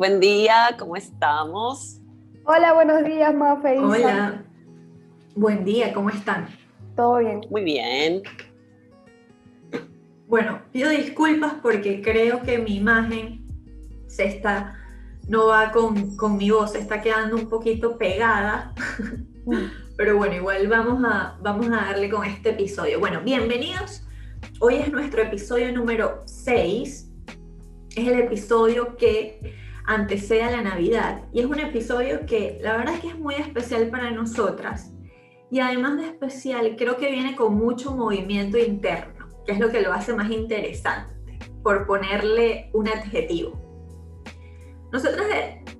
Buen día, ¿cómo estamos? Hola, buenos días, Mafe. Hola. Buen día, ¿cómo están? Todo bien. Muy bien. Bueno, pido disculpas porque creo que mi imagen se está, no va con, con mi voz, se está quedando un poquito pegada. Pero bueno, igual vamos a, vamos a darle con este episodio. Bueno, bienvenidos. Hoy es nuestro episodio número 6. Es el episodio que antecede a la Navidad. Y es un episodio que la verdad es que es muy especial para nosotras. Y además de especial, creo que viene con mucho movimiento interno que es lo que lo hace más interesante, por ponerle un adjetivo. Nosotros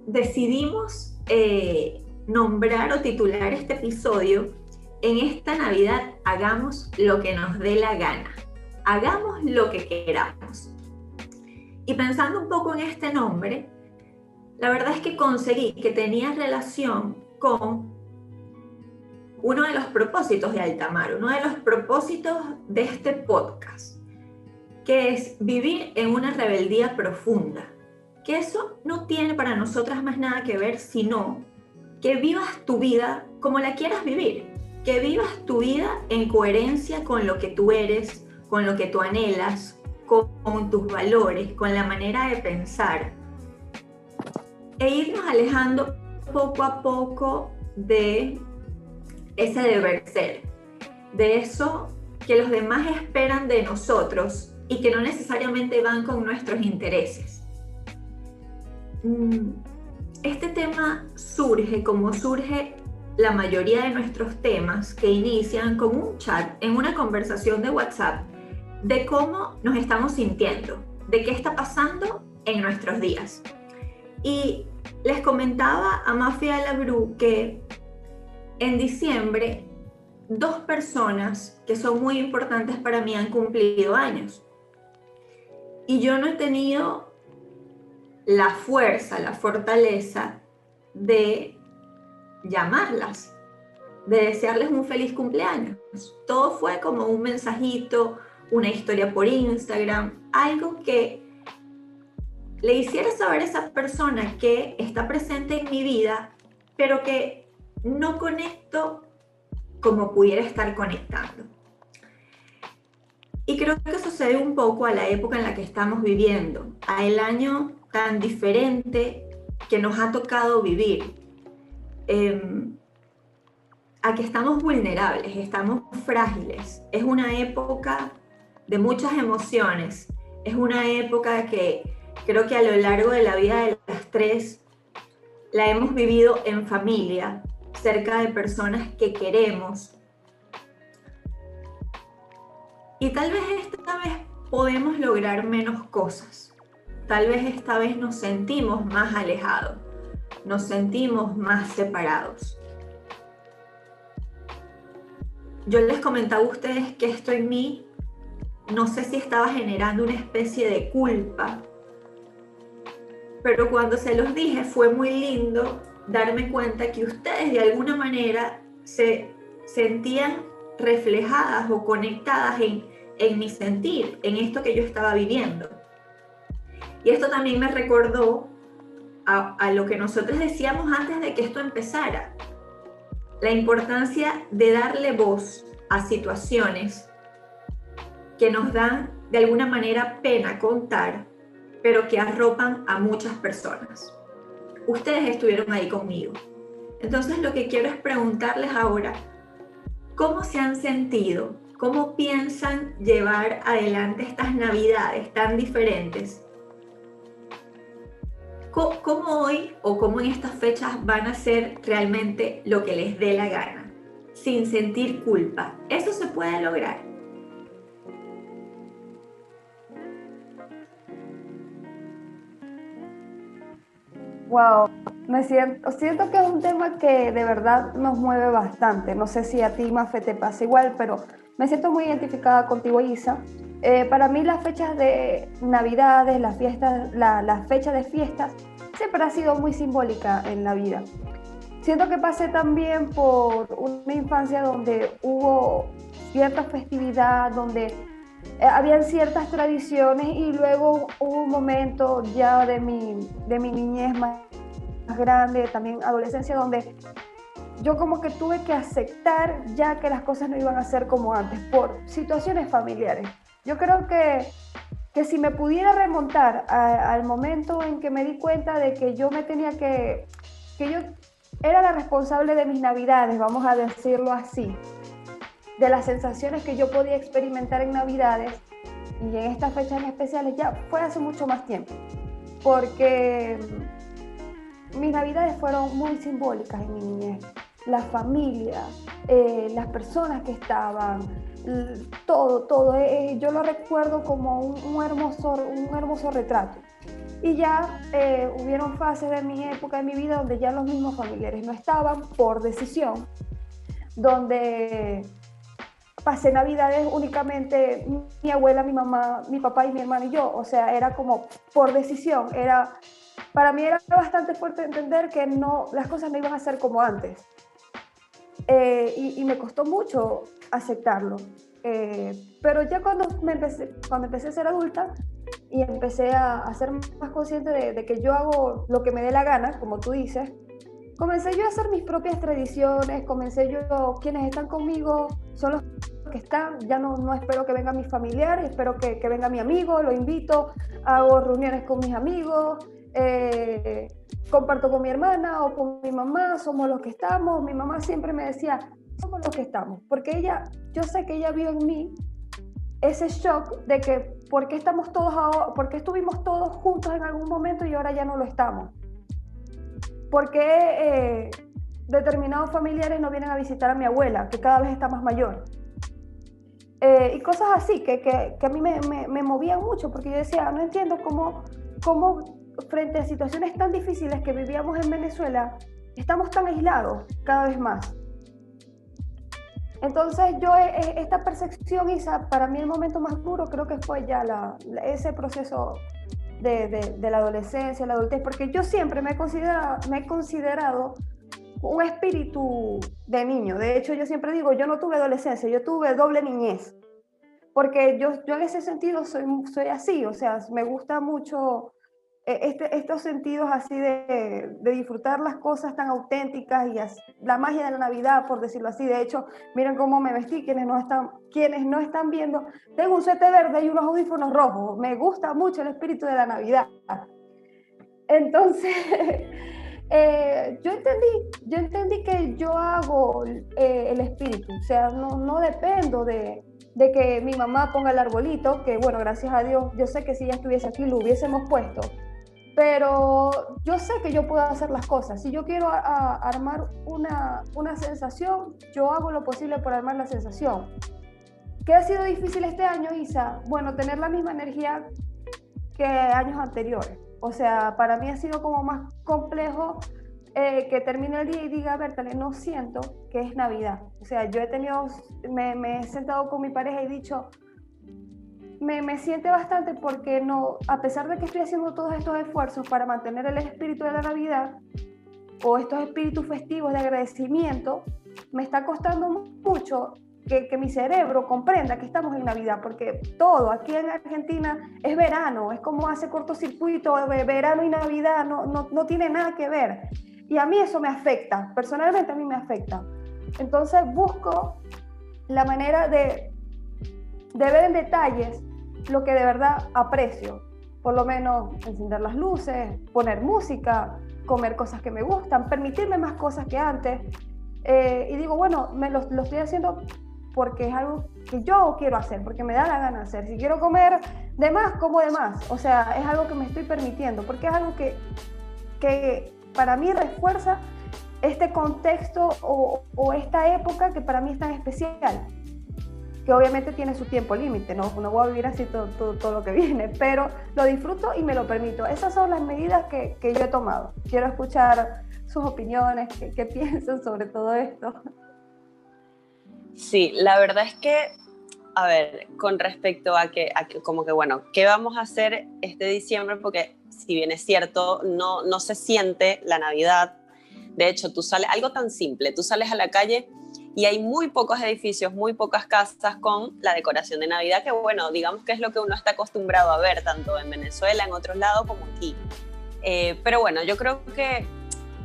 decidimos eh, nombrar o titular este episodio en esta Navidad hagamos lo que nos dé la gana, hagamos lo que queramos. Y pensando un poco en este nombre, la verdad es que conseguí que tenía relación con uno de los propósitos de Altamar, uno de los propósitos de este podcast, que es vivir en una rebeldía profunda. Que eso no tiene para nosotras más nada que ver, sino que vivas tu vida como la quieras vivir, que vivas tu vida en coherencia con lo que tú eres, con lo que tú anhelas, con, con tus valores, con la manera de pensar, e irnos alejando poco a poco de ese deber ser, de eso que los demás esperan de nosotros y que no necesariamente van con nuestros intereses. Mm, este tema surge como surge la mayoría de nuestros temas que inician con un chat en una conversación de WhatsApp de cómo nos estamos sintiendo, de qué está pasando en nuestros días. Y les comentaba a Mafia Labru que en diciembre, dos personas que son muy importantes para mí han cumplido años. Y yo no he tenido la fuerza, la fortaleza de llamarlas, de desearles un feliz cumpleaños. Todo fue como un mensajito, una historia por Instagram, algo que le hiciera saber a esa persona que está presente en mi vida, pero que no conecto como pudiera estar conectando. Y creo que sucede un poco a la época en la que estamos viviendo, a el año tan diferente que nos ha tocado vivir, em, a que estamos vulnerables, estamos frágiles. Es una época de muchas emociones, es una época que creo que a lo largo de la vida de las tres la hemos vivido en familia, cerca de personas que queremos. Y tal vez esta vez podemos lograr menos cosas. Tal vez esta vez nos sentimos más alejados, nos sentimos más separados. Yo les comentaba a ustedes que esto en mí, no sé si estaba generando una especie de culpa, pero cuando se los dije fue muy lindo darme cuenta que ustedes de alguna manera se sentían reflejadas o conectadas en, en mi sentir, en esto que yo estaba viviendo. Y esto también me recordó a, a, lo que nosotros decíamos antes de que esto empezara, la importancia de darle voz a situaciones que nos dan de alguna manera pena contar, pero que arropan a muchas personas ustedes estuvieron ahí conmigo. Entonces lo que quiero es preguntarles ahora, ¿cómo se han sentido? ¿Cómo piensan llevar adelante estas navidades tan diferentes? ¿Cómo, hoy o cómo en estas fechas van a hacer realmente lo que les dé la gana? Sin sentir culpa. ¿Eso se puede lograr? Wow, me siento, siento que es un tema que de verdad nos mueve bastante. No sé si a ti, Mafe, te pasa igual, pero me siento muy identificada contigo, Isa. Eh, para mí las fechas de Navidades, las fiestas, la, la fecha de fiestas, siempre ha sido muy simbólica en la vida. Siento que pasé también por una infancia donde hubo cierta festividad, donde habían ciertas tradiciones y luego hubo un momento ya de mi, de mi niñez más, más grande, también adolescencia, donde yo como que tuve que aceptar ya que las cosas no iban a ser como antes por situaciones familiares. Yo creo que, que si me pudiera remontar al momento en que me di cuenta de que yo me tenía que, que yo era la responsable de mis navidades, vamos a decirlo así, de las sensaciones que yo podía experimentar en navidades y en estas fechas especiales, ya fue hace mucho más tiempo, porque mis navidades fueron muy simbólicas en mi niñez la familia, eh, las personas que estaban, todo, todo. Eh, eh, yo lo recuerdo como un, hermoso, un hermoso retrato. Y ya hubieron fases de mi época, de mi vida, donde ya los mismos familiares no estaban por decisión, donde pasé navidades únicamente mi abuela, mi mamá, mi papá y mi hermano y yo. O sea, era como por decisión. Era, para mí era bastante fuerte entender que no, las cosas no iban a ser como antes. Eh, y, me costó mucho aceptarlo. Eh, pero ya cuando, me empecé, cuando empecé a ser adulta y empecé a, a ser más consciente de, de, que yo hago lo que me dé la gana, como tú dices, comencé yo a hacer mis propias tradiciones, comencé yo, quienes están conmigo son los que están, ya no, no espero que venga mi familiar, espero que, que venga mi amigo, lo invito, hago reuniones con mis amigos, eh, comparto con mi hermana o con mi mamá, somos los que estamos. Mi mamá siempre me decía, somos los que estamos, porque ella, yo sé que ella vio en mí ese shock de que por qué estamos todos ahora, por qué estuvimos todos juntos en algún momento y ahora ya no lo estamos. Porque eh, determinados familiares no vienen a visitar a mi abuela, que cada vez está más mayor. Eh, y cosas así que, que, que a mí me, me, me, movían mucho, porque yo decía, no entiendo cómo, cómo frente a situaciones tan difíciles que vivíamos en Venezuela, estamos tan aislados cada vez más. Entonces yo, eh, eh, esta percepción, Isa, para mí el momento más duro creo que fue ya la, ese proceso de, de, la adolescencia, la adultez, porque yo siempre me he, considerado, me he considerado un espíritu de niño. De hecho, yo siempre digo, yo no tuve adolescencia, yo tuve doble niñez. Porque yo, yo en ese sentido soy, soy así, o sea, me gusta mucho e-, este, estos sentidos así de, de, disfrutar las cosas tan auténticas y la magia de la Navidad, por decirlo así. De hecho, miren cómo me vestí, quienes no están, quienes no están viendo. Tengo un suéter verde y unos audífonos rojos. Me gusta mucho el espíritu de la Navidad. Entonces, eh, yo, entendí, yo entendí que yo hago eh, el espíritu, o sea, no, dependo de, de que mi mamá ponga el arbolito, que bueno, gracias a Dios, yo sé que si ella estuviese aquí lo hubiésemos puesto, pero yo sé que yo puedo hacer las cosas. Si yo quiero armar una, una sensación, yo hago lo posible por armar la sensación. ¿Qué ha sido difícil este año, Isa? Bueno, tener la misma energía que años anteriores. O sea, para mí ha sido como más complejo eh, que termine el día y diga, Bertale, no siento que es Navidad. O sea, yo he tenido, me, he sentado con mi pareja y he dicho, me, me, siente bastante porque no, a pesar de que estoy haciendo todos estos esfuerzos para mantener el espíritu de la Navidad o estos espíritus festivos de agradecimiento, me está costando mucho que, que, mi cerebro comprenda que estamos en Navidad, porque todo aquí en Argentina es verano, es como hace cortocircuito, verano y Navidad no, no, no tiene nada que ver. Y a mí eso me afecta, personalmente a mí me afecta. Entonces busco la manera de, de ver en detalles lo que de verdad aprecio. Por lo menos encender las luces, poner música, comer cosas que me gustan, permitirme más cosas que antes. Eh, y digo, bueno, me lo, lo, estoy haciendo porque es algo que yo quiero hacer, porque me da la gana hacer. Si quiero comer de más, como de más. O sea, es algo que me estoy permitiendo, porque es algo que, que para mí refuerza este contexto o, o esta época que para mí es tan especial que obviamente tiene su tiempo límite, ¿no? no voy a vivir así todo, todo, lo que viene, pero lo disfruto y me lo permito. Esas son las medidas que, que yo he tomado. Quiero escuchar sus opiniones, qué piensan sobre todo esto. Sí, la verdad es que, a ver, con respecto a que, a que, como que, bueno, ¿qué vamos a hacer este diciembre? Porque si bien es cierto, no, no se siente la Navidad. De hecho, tú sales, algo tan simple, tú sales a la calle y hay muy pocos edificios, muy pocas casas con la decoración de Navidad, que bueno, digamos que es lo que uno está acostumbrado a ver, tanto en Venezuela, en otros lados, como aquí. Eh, pero bueno, yo creo que,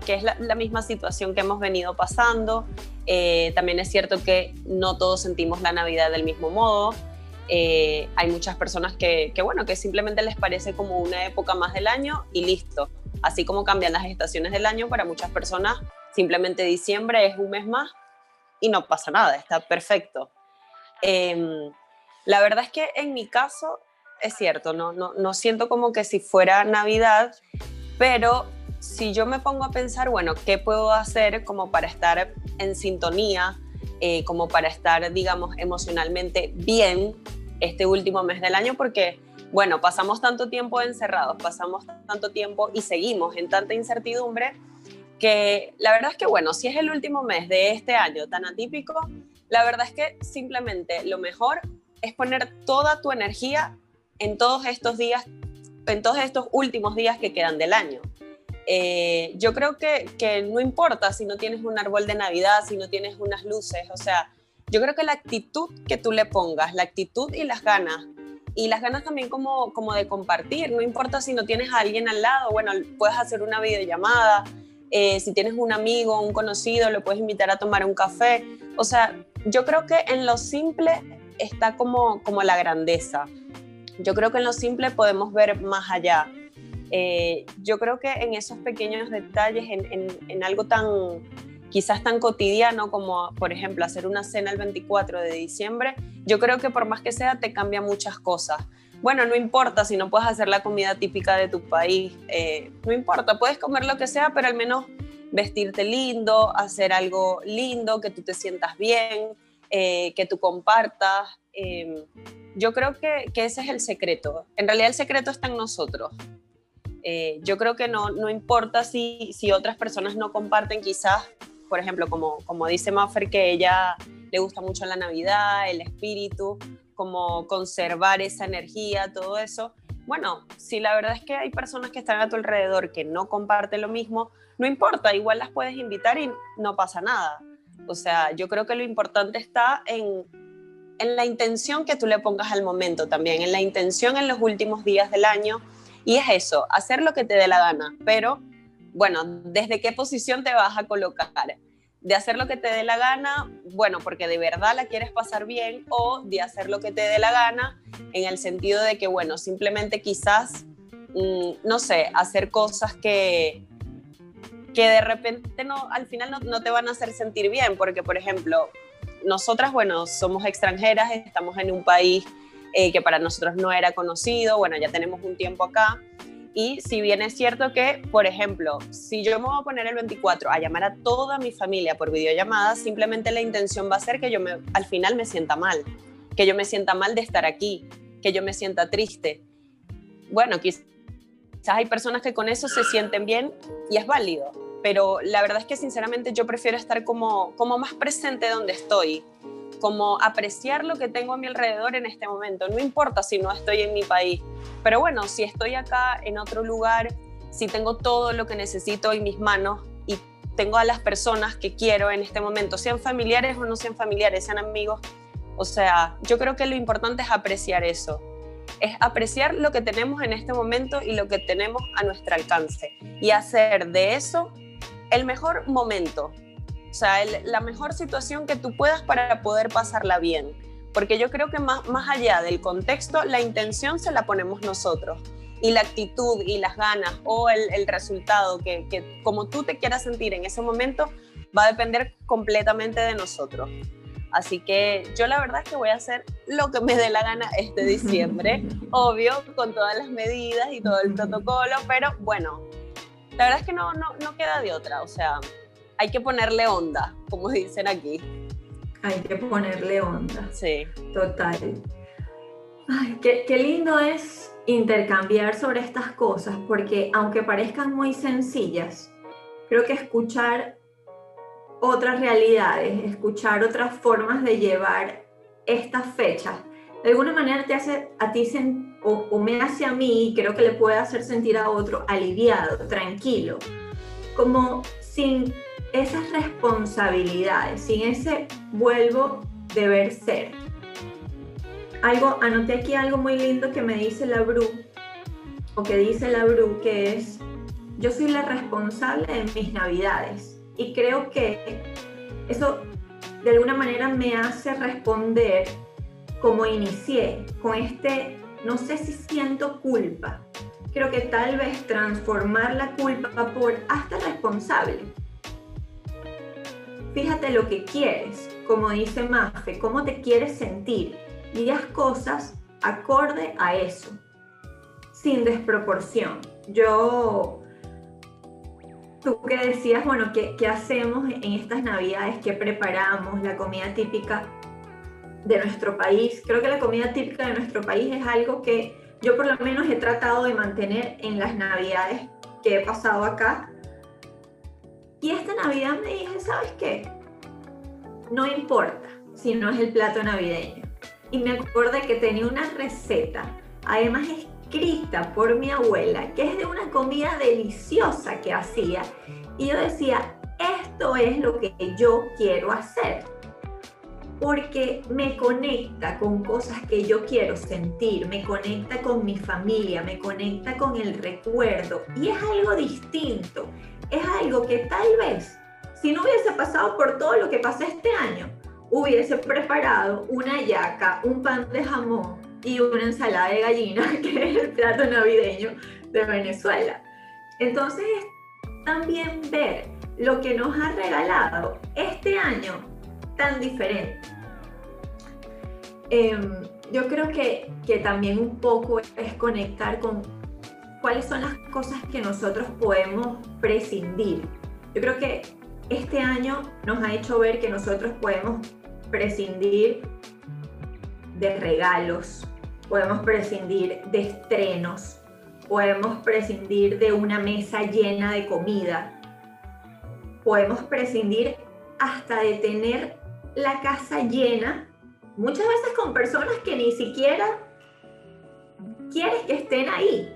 que es la, misma situación que hemos venido pasando. Eh, también es cierto que no todos sentimos la Navidad del mismo modo. Eh, hay muchas personas que, bueno, que simplemente les parece como una época más del año y listo. Así como cambian las estaciones del año, para muchas personas simplemente diciembre es un mes más y no pasa nada, está perfecto. Em, la verdad es que en mi caso es cierto, no, no, no siento como que si fuera Navidad, pero si yo me pongo a pensar, bueno, ¿qué puedo hacer como para estar en sintonía, eh, como para estar, digamos, emocionalmente bien este último mes del año? Porque, bueno, pasamos tanto tiempo encerrados, pasamos tanto tiempo y seguimos en tanta incertidumbre que la verdad es que, bueno, si es el último mes de este año tan atípico, la verdad es que simplemente lo mejor es poner toda tu energía en todos estos días, en todos estos últimos días que quedan del año. Eh, yo creo que, que no importa si no tienes un árbol de Navidad, si no tienes unas luces, o sea, yo creo que la actitud que tú le pongas, la actitud y las ganas, y las ganas también como, como de compartir, no importa si no tienes a alguien al lado, bueno, puedes hacer una videollamada, eh, si tienes un amigo, un conocido, lo puedes invitar a tomar un café. O sea, yo creo que en lo simple está como, como la grandeza. Yo creo que en lo simple podemos ver más allá. Eh, yo creo que en esos pequeños detalles, en, en, algo tan quizás tan cotidiano como, por ejemplo, hacer una cena el 24 de diciembre, yo creo que por más que sea, te cambia muchas cosas bueno, no importa si no puedes hacer la comida típica de tu país, eh, no importa, puedes comer lo que sea, pero al menos vestirte lindo, hacer algo lindo, que tú te sientas bien, eh, que tú compartas. Em, yo creo que, ese es el secreto. En realidad el secreto está en nosotros. Eh, yo creo que no, no importa si, si otras personas no comparten quizás, por ejemplo, como, como dice Maffer, que ella le gusta mucho la Navidad, el espíritu, como conservar esa energía, todo eso. Bueno, si la verdad es que hay personas que están a tu alrededor que no comparten lo mismo, no importa, igual las puedes invitar y no pasa nada. O sea, yo creo que lo importante está en, en la intención que tú le pongas al momento también, en la intención en los últimos días del año. Y es eso, hacer lo que te dé la gana, pero bueno, ¿desde qué posición te vas a colocar? de hacer lo que te dé la gana, bueno, porque de verdad la quieres pasar bien, o de hacer lo que te dé la gana en el sentido de que, bueno, simplemente quizás, mm, no sé, hacer cosas que, que de repente no, al final no, te van a hacer sentir bien, porque, por ejemplo, nosotras, bueno, somos extranjeras, estamos en un país eh, que para nosotros no era conocido, bueno, ya tenemos un tiempo acá, y si bien es cierto que, por ejemplo, si yo me voy a poner el 24 a llamar a toda mi familia por videollamada, simplemente la intención va a ser que yo me, al final me sienta mal, que yo me sienta mal de estar aquí, que yo me sienta triste. Bueno, quizás hay personas que con eso se sienten bien y es válido, pero la verdad es que sinceramente yo prefiero estar como, como más presente donde estoy, como apreciar lo que tengo a mi alrededor en este momento. No importa si no estoy en mi país, pero bueno, si estoy acá en otro lugar, si tengo todo lo que necesito en mis manos y tengo a las personas que quiero en este momento, sean familiares o no sean familiares, sean amigos, o sea, yo creo que lo importante es apreciar eso, es apreciar lo que tenemos en este momento y lo que tenemos a nuestro alcance. Y hacer de eso el mejor momento, o sea, la mejor situación que tú puedas para poder pasarla bien porque yo creo que más, más allá del contexto, la intención se la ponemos nosotros y la actitud y las ganas o el, el resultado que, que, como tú te quieras sentir en ese momento va a depender completamente de nosotros. Así que yo la verdad es que voy a hacer lo que me dé la gana este diciembre, obvio, con todas las medidas y todo el protocolo, pero bueno, la verdad es que no, no, no queda de otra, o sea, hay que ponerle onda, como dicen aquí hay que ponerle onda. Sí. Total. Ay, qué, qué lindo es intercambiar sobre estas cosas, porque aunque parezcan muy sencillas, creo que escuchar otras realidades, escuchar otras formas de llevar estas fechas, de alguna manera te hace a ti o, o, me hace a mí, y creo que le puede hacer sentir a otro aliviado, tranquilo, como sin esas responsabilidades, sin ese vuelvo deber ser. Algo, anoté aquí algo muy lindo que me dice la Bru, o que dice la Bru, que es, yo soy la responsable de mis navidades. Y creo que eso de alguna manera me hace responder como inicié, con este, no sé si siento culpa. Creo que tal vez transformar la culpa por hasta responsable. Fíjate lo que quieres, como dice Mafe, cómo te quieres sentir y haz cosas acorde a eso, sin desproporción. Yo, tú que decías, bueno, ¿qué, ¿qué, hacemos en estas navidades? ¿Qué preparamos? La comida típica de nuestro país. Creo que la comida típica de nuestro país es algo que yo por lo menos he tratado de mantener en las navidades que he pasado acá. Y esta Navidad me dije, ¿sabes qué? No importa si no es el plato navideño. Y me acordé que tenía una receta, además escrita por mi abuela, que es de una comida deliciosa que hacía. Y yo decía, esto es lo que yo quiero hacer porque me conecta con cosas que yo quiero sentir, me conecta con mi familia, me conecta con el recuerdo y es algo distinto, es algo que tal vez si no hubiese pasado por todo lo que pasé este año, hubiese preparado una yaca, un pan de jamón y una ensalada de gallina, que es el plato navideño de Venezuela. Entonces, también ver lo que nos ha regalado este año tan diferente. Em, yo creo que, que también un poco es conectar con cuáles son las cosas que nosotros podemos prescindir. Yo creo que este año nos ha hecho ver que nosotros podemos prescindir de regalos, podemos prescindir de estrenos, podemos prescindir de una mesa llena de comida, podemos prescindir hasta de tener la casa llena, muchas veces con personas que ni siquiera quieres que estén ahí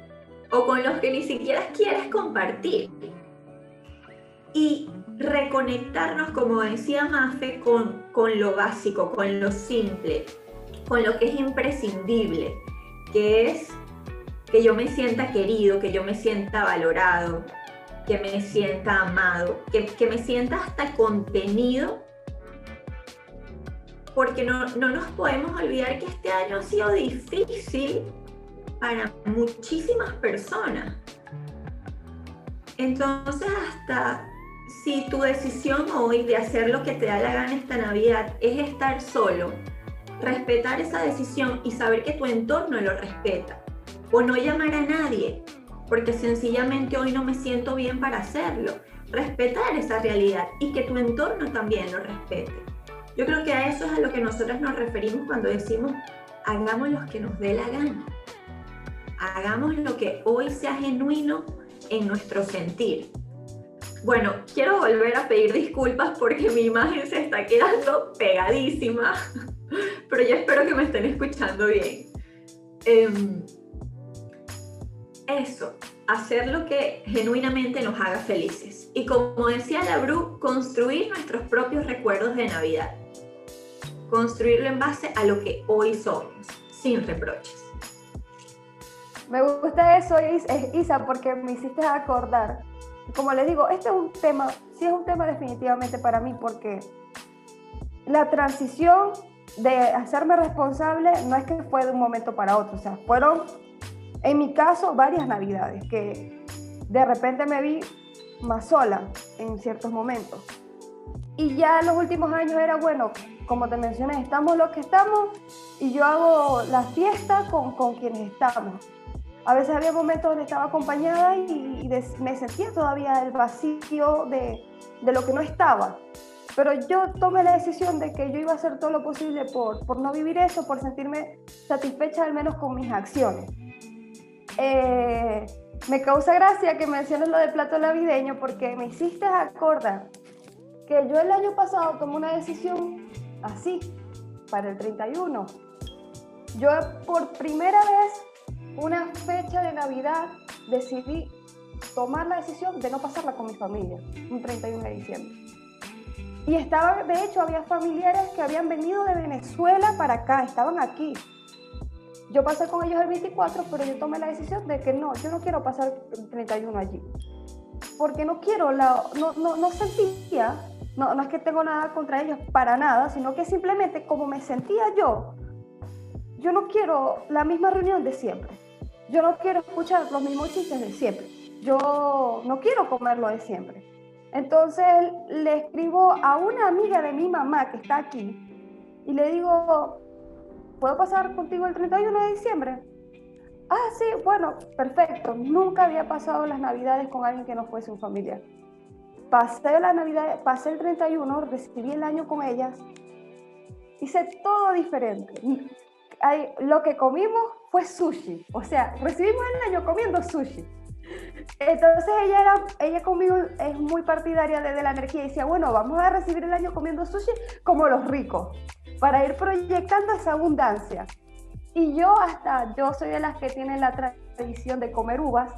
o con los que ni siquiera quieres compartir. Y reconectarnos, como decía Mafe, con, con lo básico, con lo simple, con lo que es imprescindible, que es que yo me sienta querido, que yo me sienta valorado, que me sienta amado, que, que me sienta hasta contenido porque no, no nos podemos olvidar que este año ha sido difícil para muchísimas personas. Entonces, hasta si tu decisión hoy de hacer lo que te da la gana esta Navidad es estar solo, respetar esa decisión y saber que tu entorno lo respeta. O no llamar a nadie, porque sencillamente hoy no me siento bien para hacerlo. Respetar esa realidad y que tu entorno también lo respete. Yo creo que a eso es a lo que nosotros nos referimos cuando decimos hagamos lo que nos dé la gana. Hagamos lo que hoy sea genuino en nuestro sentir. Bueno, quiero volver a pedir disculpas porque mi imagen se está quedando pegadísima, pero yo espero que me estén escuchando bien. Em, eso, hacer lo que genuinamente nos haga felices. Y como decía la Bru, construir nuestros propios recuerdos de Navidad construirlo en base a lo que hoy somos, sin reproches. Me gusta eso, Isa, porque me hiciste acordar. Como les digo, este es un tema, sí es un tema definitivamente para mí, porque la transición de hacerme responsable no es que fue de un momento para otro, o sea, fueron, en mi caso, varias navidades que de repente me vi más sola en ciertos momentos. Y ya en los últimos años era, bueno, como te mencioné, estamos los que estamos y yo hago la fiesta con, con quienes estamos. A veces había momentos donde estaba acompañada y, me sentía todavía el vacío de, de, lo que no estaba. Pero yo tomé la decisión de que yo iba a hacer todo lo posible por, por no vivir eso, por sentirme satisfecha al menos con mis acciones. Eh, me causa gracia que menciones lo del plato navideño porque me hiciste acordar que yo el año pasado tomé una decisión así, para el 31. Yo por primera vez, una fecha de Navidad, decidí tomar la decisión de no pasarla con mi familia, un 31 de diciembre. Y estaba, de hecho, había familiares que habían venido de Venezuela para acá, estaban aquí. Yo pasé con ellos el 24, pero yo tomé la decisión de que no, yo no quiero pasar el 31 allí. Porque no quiero, la, no, no, no sentía, no, no es que tengo nada contra ellos, para nada, sino que simplemente como me sentía yo, yo no quiero la misma reunión de siempre. Yo no quiero escuchar los mismos chistes de siempre. Yo no quiero comerlo de siempre. Entonces le escribo a una amiga de mi mamá que está aquí y le digo, ¿puedo pasar contigo el 31 de diciembre? Ah, sí, bueno, perfecto. Nunca había pasado las navidades con alguien que no fuese un familiar. Pasé la Navidad, pasé el 31, recibí el año con ellas. Hice todo diferente. lo que comimos fue sushi. O sea, recibimos el año comiendo sushi. Entonces ella, era, ella conmigo es muy partidaria de, la energía y decía, bueno, vamos a recibir el año comiendo sushi como los ricos, para ir proyectando esa abundancia. Y yo hasta, yo soy de las que tienen la tradición de comer uvas,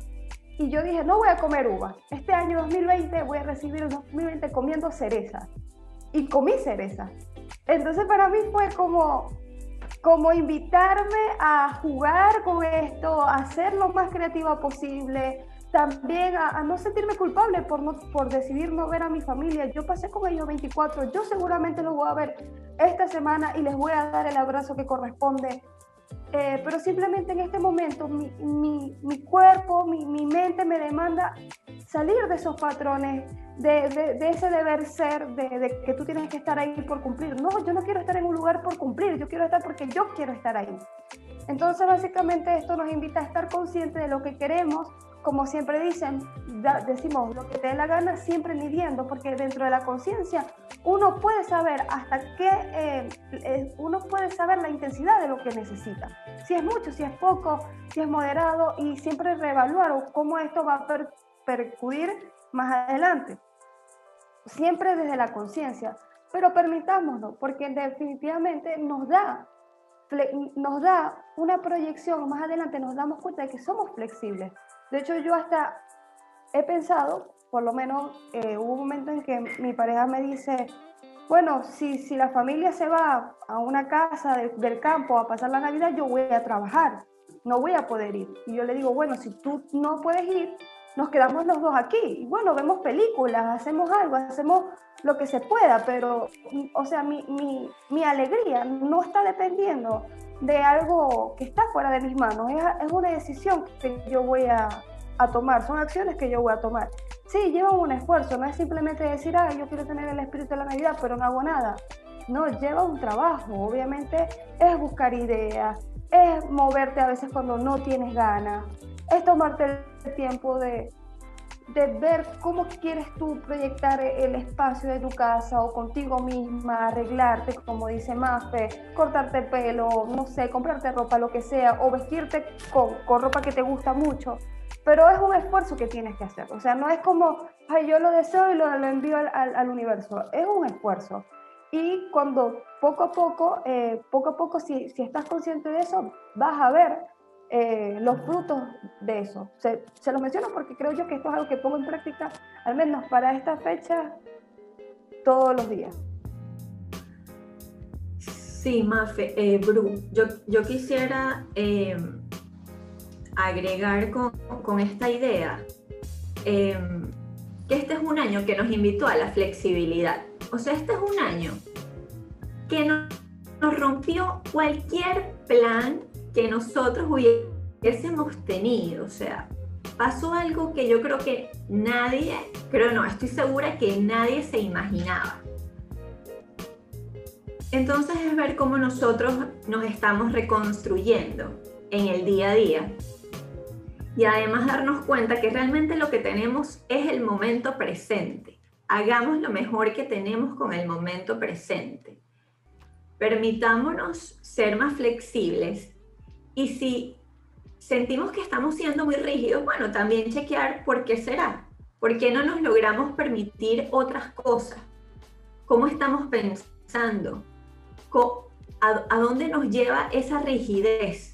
y yo dije, no voy a comer uvas. Este año 2020 voy a recibir el 2020 comiendo cereza. Y comí cereza. Entonces para mí fue como, como invitarme a jugar con esto, a ser lo más creativa posible, también a, no sentirme culpable por, no, por decidir no ver a mi familia. Yo pasé con ellos 24, yo seguramente los voy a ver esta semana y les voy a dar el abrazo que corresponde. Eh, pero simplemente en este momento mi, mi, mi cuerpo, mi, mi, mente me demanda salir de esos patrones, de, de, de ese deber ser, de, de, que tú tienes que estar ahí por cumplir. No, yo no quiero estar en un lugar por cumplir, yo quiero estar porque yo quiero estar ahí. Entonces básicamente esto nos invita a estar conscientes de lo que queremos, como siempre dicen, decimos lo que te dé la gana, siempre midiendo, porque dentro de la conciencia uno puede saber hasta qué, eh, eh, uno puede saber la intensidad de lo que necesita. Si es mucho, si es poco, si es moderado y siempre reevaluar cómo esto va a percudir más adelante. Siempre desde la conciencia, pero permitámoslo, porque definitivamente nos da, nos da una proyección, más adelante nos damos cuenta de que somos flexibles de hecho, yo hasta he pensado, por lo menos eh, hubo un momento en que mi pareja me dice, bueno, si, si la familia se va a una casa del campo a pasar la Navidad, yo voy a trabajar, no voy a poder ir. Y yo le digo, bueno, si tú no puedes ir, nos quedamos los dos aquí. Y bueno, vemos películas, hacemos algo, hacemos lo que se pueda, pero, o sea, mi, mi, mi alegría no está dependiendo de algo que está fuera de mis manos, es, una decisión que yo voy a, tomar, son acciones que yo voy a tomar. Sí, lleva un esfuerzo, no es simplemente decir, ah, yo quiero tener el espíritu de la Navidad, pero no hago nada. No, lleva un trabajo, obviamente es buscar ideas, es moverte a veces cuando no tienes ganas, es tomarte el tiempo de, de ver cómo quieres tú proyectar el espacio de tu casa o contigo misma, arreglarte, como dice Mafe, cortarte el pelo, no sé, comprarte ropa, lo que sea, o vestirte con, con ropa que te gusta mucho. Pero es un esfuerzo que tienes que hacer. O sea, no es como, ay, yo lo deseo y lo, lo envío al, al, al, universo. Es un esfuerzo. Y cuando poco a poco, eh, poco a poco, si, si estás consciente de eso, vas a ver eh, los frutos de eso. Se, se, los menciono porque creo yo que esto es algo que pongo en práctica, al menos para esta fecha, todos los días. Sí, Mafe, eh, Bru, yo, yo quisiera eh, agregar con, con, esta idea eh, que este es un año que nos invitó a la flexibilidad. O sea, este es un año que nos, nos rompió cualquier plan que nosotros hubiésemos tenido. O sea, pasó algo que yo creo que nadie, creo no, estoy segura que nadie se imaginaba. Entonces es ver cómo nosotros nos estamos reconstruyendo en el día a día. Y además darnos cuenta que realmente lo que tenemos es el momento presente. Hagamos lo mejor que tenemos con el momento presente. Permitámonos ser más flexibles y si sentimos que estamos siendo muy rígidos, bueno, también chequear por qué será. ¿Por qué no nos logramos permitir otras cosas? ¿Cómo estamos pensando? ¿A, dónde nos lleva esa rigidez?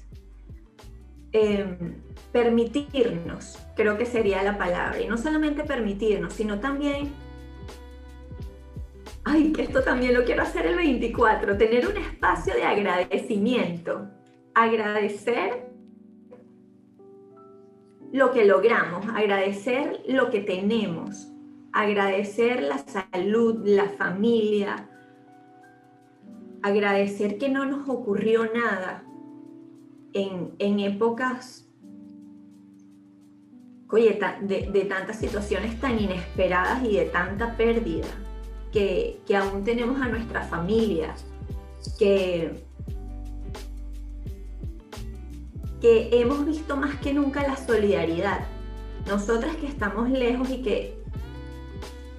em, permitirnos, creo que sería la palabra, y no solamente permitirnos, sino también, ay, que esto también lo quiero hacer el 24, tener un espacio de agradecimiento, agradecer lo que logramos, agradecer lo que tenemos, agradecer la salud, la familia, agradecer que no nos ocurrió nada en, épocas oye, de, tantas situaciones tan inesperadas y de tanta pérdida, que, que aún tenemos a nuestras familias, que, que hemos visto más que nunca la solidaridad. Nosotras que estamos lejos y que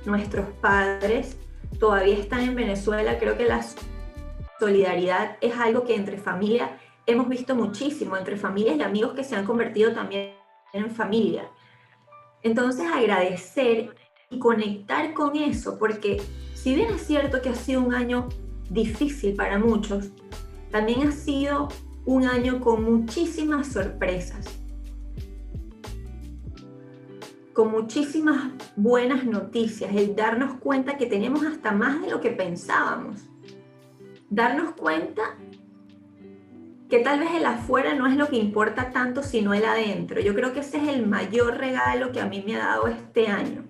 nuestros padres todavía están en Venezuela, creo que la solidaridad es algo que entre familia hemos visto muchísimo, entre familias y amigos que se han convertido también en familia. Entonces agradecer y conectar con eso, porque si bien es cierto que ha sido un año difícil para muchos, también ha sido un año con muchísimas sorpresas, con muchísimas buenas noticias, el darnos cuenta que tenemos hasta más de lo que pensábamos, darnos cuenta que tal vez el afuera no es lo que importa tanto, sino el adentro. Yo creo que ese es el mayor regalo que a mí me ha dado este año.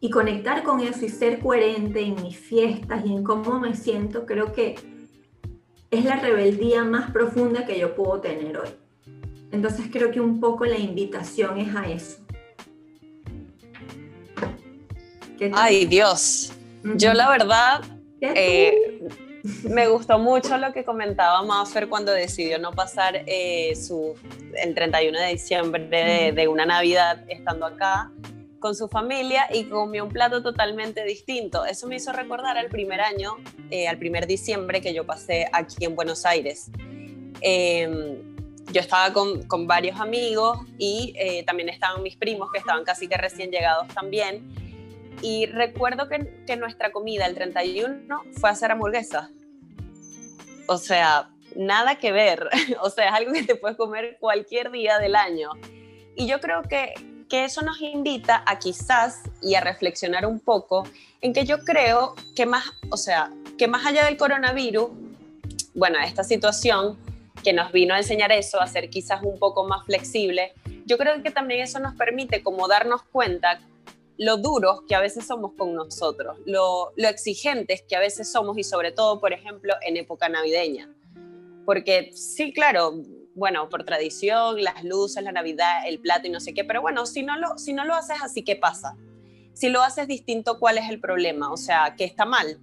Y conectar con eso y ser coherente en mis fiestas y en cómo me siento, creo que es la rebeldía más profunda que yo puedo tener hoy. Entonces creo que un poco la invitación es a eso. Ay, Dios. Yo la verdad eh, me gustó mucho lo que comentaba Maffer cuando decidió no pasar eh, su, el 31 de diciembre de una Navidad estando acá con su familia y comió un plato totalmente distinto. Eso me hizo recordar al primer año, eh, al primer diciembre que yo pasé aquí en Buenos Aires. Em, yo estaba con, con, varios amigos y eh, también estaban mis primos que estaban casi que recién llegados también. Y recuerdo que, que nuestra comida el 31 fue hacer hamburguesas. O sea, nada que ver. o sea, es algo que te puedes comer cualquier día del año. Y yo creo que que eso nos invita a quizás y a reflexionar un poco en que yo creo que más, o sea, que más allá del coronavirus, bueno, esta situación que nos vino a enseñar eso, a ser quizás un poco más flexible, yo creo que también eso nos permite como darnos cuenta lo duros que a veces somos con nosotros, lo, lo exigentes que a veces somos y sobre todo, por ejemplo, en época navideña. Porque sí, claro, bueno, por tradición, las luces, la Navidad, el plato y no sé qué, pero bueno, si no lo, si no lo haces así, ¿qué pasa? Si lo haces distinto, ¿cuál es el problema? O sea, que está mal.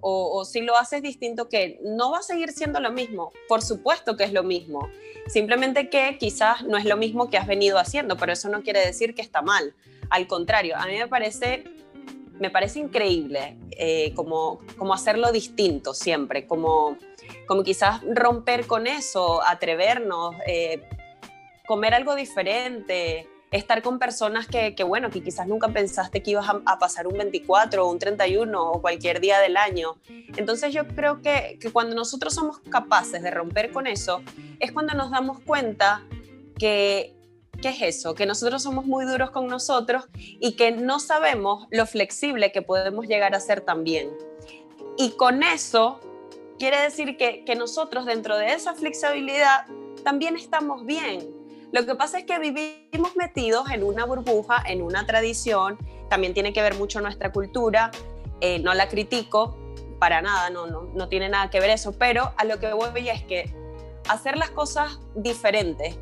O, si lo haces distinto, que no va a seguir siendo lo mismo. Por supuesto que es lo mismo. Simplemente que quizás no es lo mismo que has venido haciendo, pero eso no quiere decir que está mal. Al contrario, a mí me parece, me parece increíble eh, como, como hacerlo distinto siempre, como como quizás romper con eso, atrevernos, eh, comer algo diferente, estar con personas que, bueno, que quizás nunca pensaste que ibas a, pasar un 24 o un 31 o cualquier día del año. Entonces yo creo que, que, cuando nosotros somos capaces de romper con eso, es cuando nos damos cuenta que, ¿qué es eso? Que nosotros somos muy duros con nosotros y que no sabemos lo flexible que podemos llegar a ser también. Y con eso quiere decir que, nosotros dentro de esa flexibilidad también estamos bien. Lo que pasa es que vivimos metidos en una burbuja, en una tradición, también tiene que ver mucho nuestra cultura, eh, no la critico para nada, no, no, no tiene nada que ver eso, pero a lo que voy es que hacer las cosas diferentes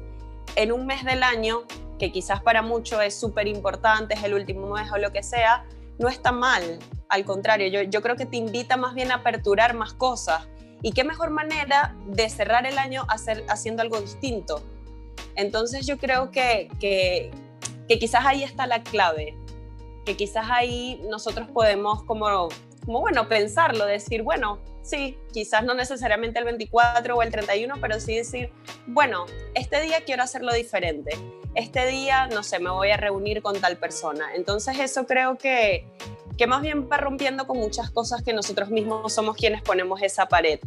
en un mes del año, que quizás para muchos es súper importante, es el último mes o lo que sea, no está mal. Al contrario, yo, creo que te invita más bien a aperturar más cosas. Y qué mejor manera de cerrar el año hacer, haciendo algo distinto. Entonces yo creo que, que, que quizás ahí está la clave, que quizás ahí nosotros podemos como, como, bueno, pensarlo, decir, bueno, sí, quizás no necesariamente el 24 o el 31, pero sí decir, bueno, este día quiero hacerlo diferente este día, no sé, me voy a reunir con tal persona. Entonces eso creo que, que más bien va rompiendo con muchas cosas que nosotros mismos somos quienes ponemos esa pared.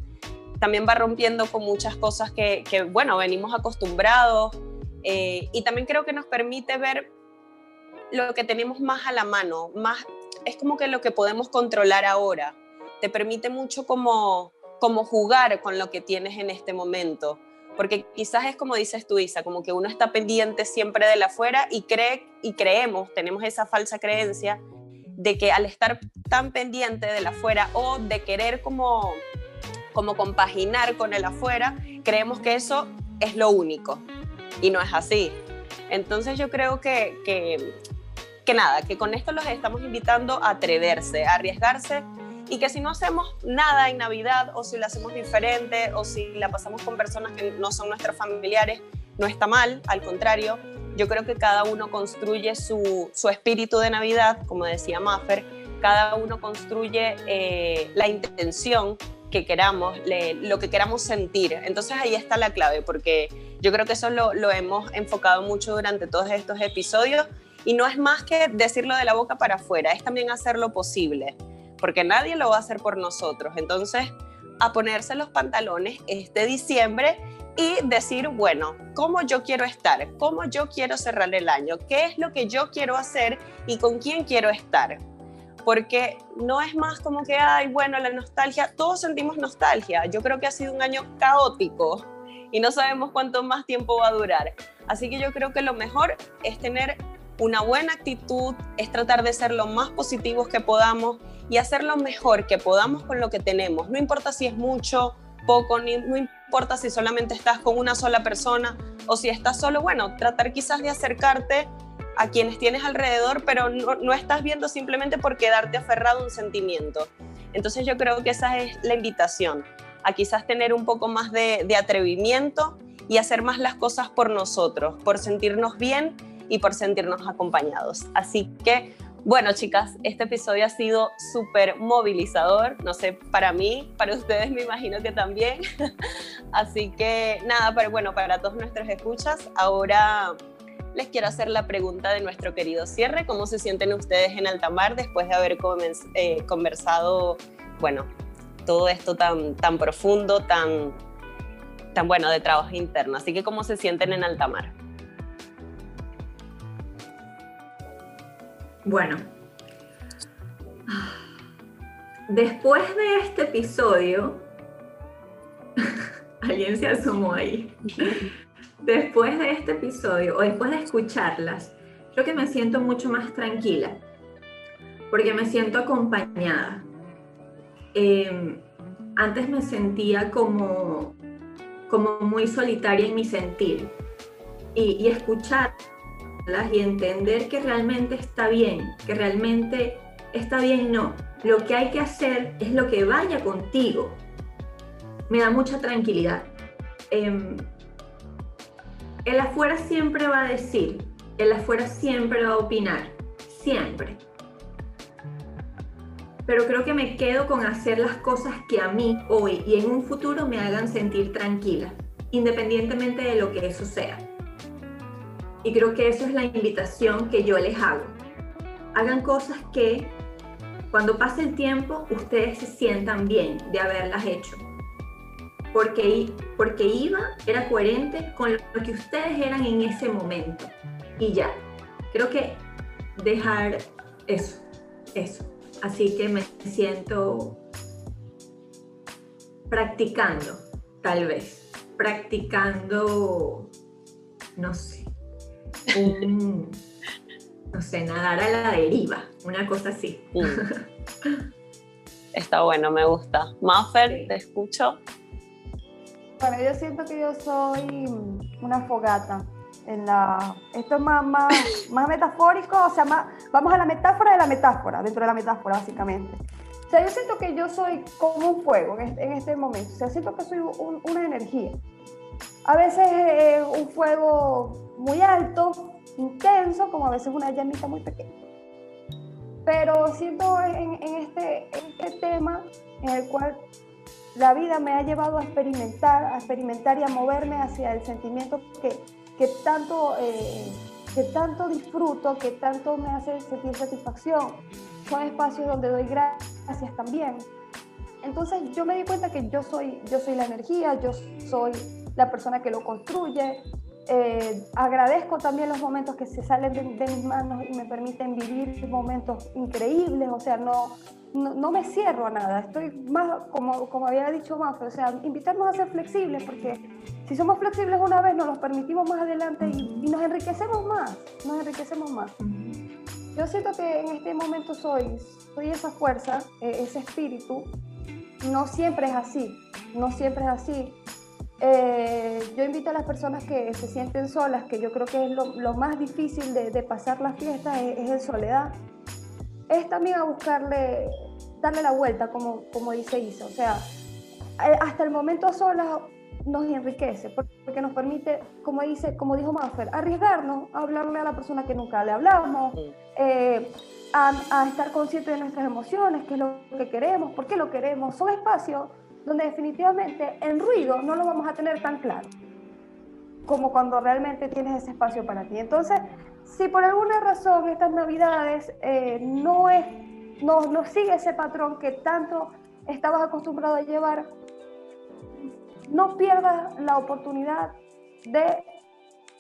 también va rompiendo con muchas cosas que, bueno, venimos acostumbrados eh, y también creo que nos permite ver lo que tenemos más a la mano, más es como que lo que podemos controlar ahora. Te permite mucho como, como jugar con lo que tienes en este momento. Porque quizás es como dices tú, Isa, como que uno está pendiente siempre de la afuera y cree y creemos, tenemos esa falsa creencia de que al estar tan pendiente de la afuera o de querer como como compaginar con el afuera, creemos que eso es lo único y no es así. Entonces yo creo que, que, que nada, que con esto los estamos invitando a atreverse, a arriesgarse y que si no hacemos nada en Navidad o si lo hacemos diferente o si la pasamos con personas que no son nuestros familiares, no está mal, al contrario, yo creo que cada uno construye su, su espíritu de Navidad, como decía Maffer, cada uno construye eh, la intención que queramos, lo que queramos sentir. Entonces ahí está la clave, porque yo creo que eso lo, lo, hemos enfocado mucho durante todos estos episodios y no es más que decirlo de la boca para afuera, es también hacerlo posible, porque nadie lo va a hacer por nosotros. Entonces, a ponerse los pantalones este diciembre y decir, bueno, ¿cómo yo quiero estar? ¿Cómo yo quiero cerrar el año? ¿Qué es lo que yo quiero hacer y con quién quiero estar? porque no es más como que, ay, bueno, la nostalgia, todos sentimos nostalgia. Yo creo que ha sido un año caótico y no sabemos cuánto más tiempo va a durar. Así que yo creo que lo mejor es tener una buena actitud, es tratar de ser lo más positivos que podamos y hacer lo mejor que podamos con lo que tenemos. No importa si es mucho, poco, ni, no importa si solamente estás con una sola persona o si estás solo, bueno, tratar quizás de acercarte a quienes tienes alrededor, pero no, estás viendo simplemente por quedarte aferrado a un sentimiento. Entonces yo creo que esa es la invitación, a quizás tener un poco más de atrevimiento y hacer más las cosas por nosotros, por sentirnos bien y por sentirnos acompañados. Así que, bueno, chicas, este episodio ha sido súper movilizador, no sé, para mí, para ustedes me imagino que también. Así que nada, pero bueno, para todos nuestros escuchas, ahora les quiero hacer la pregunta de nuestro querido cierre. ¿Cómo se sienten ustedes en alta mar después de haber eh, conversado, bueno, todo esto tan, tan profundo, tan, tan bueno de trabajo interno? Así que, ¿cómo se sienten en alta Bueno, después de este episodio, alguien se asomó ahí después de este episodio o después de escucharlas, creo que me siento mucho más tranquila, porque me siento acompañada. Em, antes me sentía como, como muy solitaria en mi sentir y, y y entender que realmente está bien, que realmente está bien, no. Lo que hay que hacer es lo que vaya contigo. Me da mucha tranquilidad. Em, el afuera siempre va a decir, el afuera siempre va a opinar, siempre. Pero creo que me quedo con hacer las cosas que a mí hoy y en un futuro me hagan sentir tranquila, independientemente de lo que eso sea. Y creo que eso es la invitación que yo les hago. Hagan cosas que cuando pase el tiempo ustedes se sientan bien de haberlas hecho porque, porque iba, era coherente con lo que ustedes eran en ese momento. Y ya, creo que dejar eso, eso. Así que me siento practicando, tal vez, practicando, no sé, no sé, nadar a la deriva, una cosa así. Mm. Está bueno, me gusta. Maffer, te escucho. Bueno, yo siento que yo soy una fogata. En la, esto es más, más, más metafórico, o sea, más, vamos a la metáfora de la metáfora, dentro de la metáfora, básicamente. O sea, yo siento que yo soy como un fuego en este, en este momento. O sea, siento que soy una energía. A veces es un fuego muy alto, intenso, como a veces una llamita muy pequeña. Pero siento en, en, este, este tema en el cual la vida me ha llevado a experimentar, a experimentar y a moverme hacia el sentimiento que, que tanto, eh, que tanto disfruto, que tanto me hace sentir satisfacción. Son espacios donde doy gracias también. Entonces yo me di cuenta que yo soy, yo soy la energía, yo soy la persona que lo construye. Eh, agradezco también los momentos que se salen de, mis manos y me permiten vivir momentos increíbles, o sea, no, no, me cierro a nada, estoy más, como, como había dicho más, o sea, invitarnos a ser flexibles, porque si somos flexibles una vez, nos los permitimos más adelante y, y nos enriquecemos más, nos enriquecemos más. Yo siento que en este momento soy, soy esa fuerza, eh, ese espíritu. No siempre es así, no siempre es así. Eh, yo invito a las personas que se sienten solas, que yo creo que es lo, más difícil de, pasar la fiesta, es, en soledad. Es también a buscarle, darle la vuelta, como, como dice Isa. O sea, eh, hasta el momento solas nos enriquece, porque nos permite, como, dice, como dijo Maffer, arriesgarnos a hablarle a la persona que nunca le hablamos, eh, a, estar conscientes de nuestras emociones, qué es lo que queremos, por qué lo queremos. Son espacios donde definitivamente el ruido no lo vamos a tener tan claro como cuando realmente tienes ese espacio para ti. Entonces, si por alguna razón estas navidades eh, no, es, no, no sigue ese patrón que tanto estabas acostumbrado a llevar, no pierdas la oportunidad de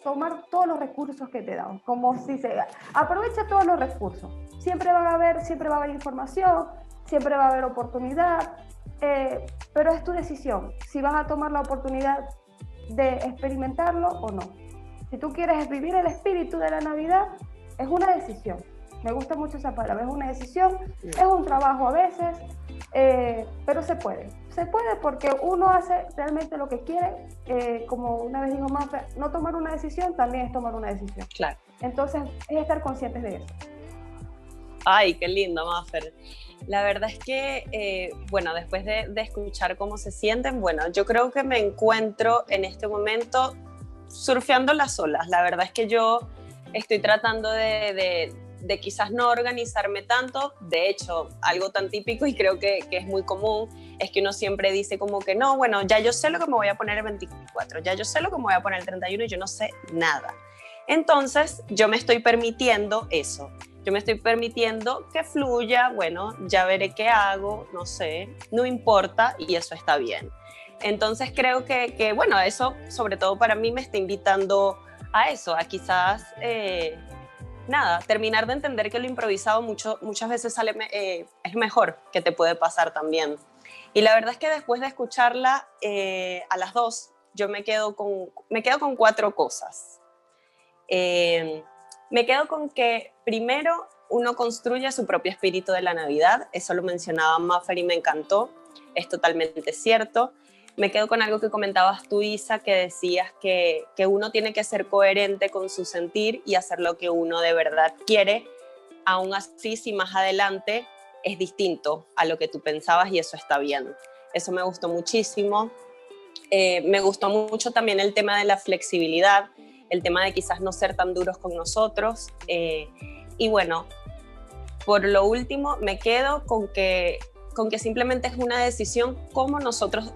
tomar todos los recursos que te dan, como si se aprovecha todos los recursos. Siempre va a haber, siempre va a haber información, siempre va a haber oportunidad, eh, pero es tu decisión si vas a tomar la oportunidad de experimentarlo o no. Si tú quieres vivir el espíritu de la Navidad, es una decisión. Me gusta mucho esa palabra, es una decisión, es un trabajo a veces, eh, pero se puede. Se puede porque uno hace realmente lo que quiere, eh, como una vez dijo Maffer, no tomar una decisión también es tomar una decisión. Claro. Entonces, es estar conscientes de eso. Ay, qué lindo, Maffer. La verdad es que, eh, bueno, después de, escuchar cómo se sienten, bueno, yo creo que me encuentro en este momento surfeando las olas. La verdad es que yo estoy tratando de de quizás no organizarme tanto. De hecho, algo tan típico y creo que, es muy común es que uno siempre dice como que no, bueno, ya yo sé lo que me voy a poner el 24, ya yo sé lo que me voy a poner el 31 y yo no sé nada. Entonces, yo me estoy permitiendo eso. Yo me estoy permitiendo que fluya, bueno, ya veré qué hago, no sé, no importa y eso está bien. Entonces creo que, bueno, eso sobre todo para mí me está invitando a eso, a quizás eh, nada, terminar de entender que lo improvisado mucho, muchas veces sale, eh, es mejor que te puede pasar también. Y la verdad es que después de escucharla eh, a las dos, yo me quedo con, me quedo con cuatro cosas. Eh, me quedo con que primero uno construye su propio espíritu de la Navidad, eso lo mencionaba Maffer y me encantó, es totalmente cierto. Me quedo con algo que comentabas tú, Isa, que decías que, que, uno tiene que ser coherente con su sentir y hacer lo que uno de verdad quiere, aún así si más adelante es distinto a lo que tú pensabas y eso está bien. Eso me gustó muchísimo. Eh, me gustó mucho también el tema de la flexibilidad, el tema de quizás no ser tan duros con nosotros. Eh, y bueno, por lo último, me quedo con que, con que simplemente es una decisión cómo nosotros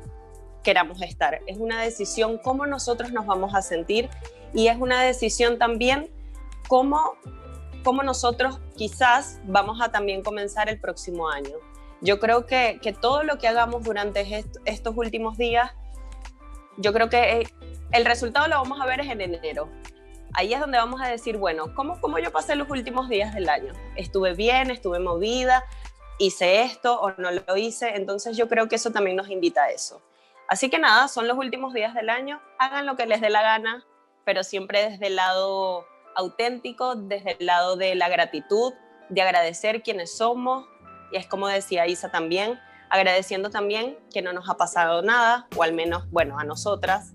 queramos estar. Es una decisión cómo nosotros nos vamos a sentir y es una decisión también cómo, cómo nosotros quizás vamos a también comenzar el próximo año. Yo creo que, que todo lo que hagamos durante estos últimos días, yo creo que el resultado lo vamos a ver es en enero. Ahí es donde vamos a decir, bueno, ¿cómo, ¿cómo yo pasé los últimos días del año? ¿Estuve bien? ¿Estuve movida? ¿Hice esto o no lo hice? Entonces yo creo que eso también nos invita a eso Así que nada, son los últimos días del año, hagan lo que les dé la gana, pero siempre desde el lado auténtico, desde el lado de la gratitud, de agradecer quienes somos, y es como decía Isa también, agradeciendo también que no nos ha pasado nada, o al menos, bueno, a nosotras.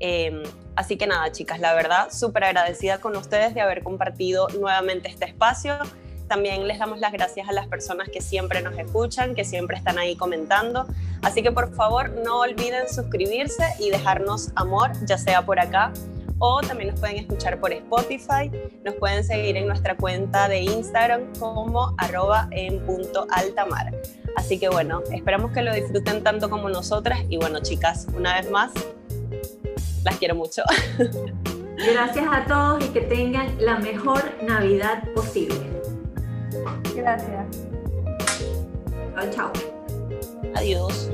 Em, así que nada, chicas, la verdad, súper agradecida con ustedes de haber compartido nuevamente este espacio. También les damos las gracias a las personas que siempre nos escuchan, que siempre están ahí comentando. Así que por favor no olviden suscribirse y dejarnos amor, ya sea por acá o también nos pueden escuchar por Spotify. Nos pueden seguir en nuestra cuenta de Instagram como arroba en punto altamar. Así que bueno, esperamos que lo disfruten tanto como nosotras y bueno chicas, una vez más, las quiero mucho. Gracias a todos y que tengan la mejor Navidad posible. Gracias. Chao, chao. Adiós.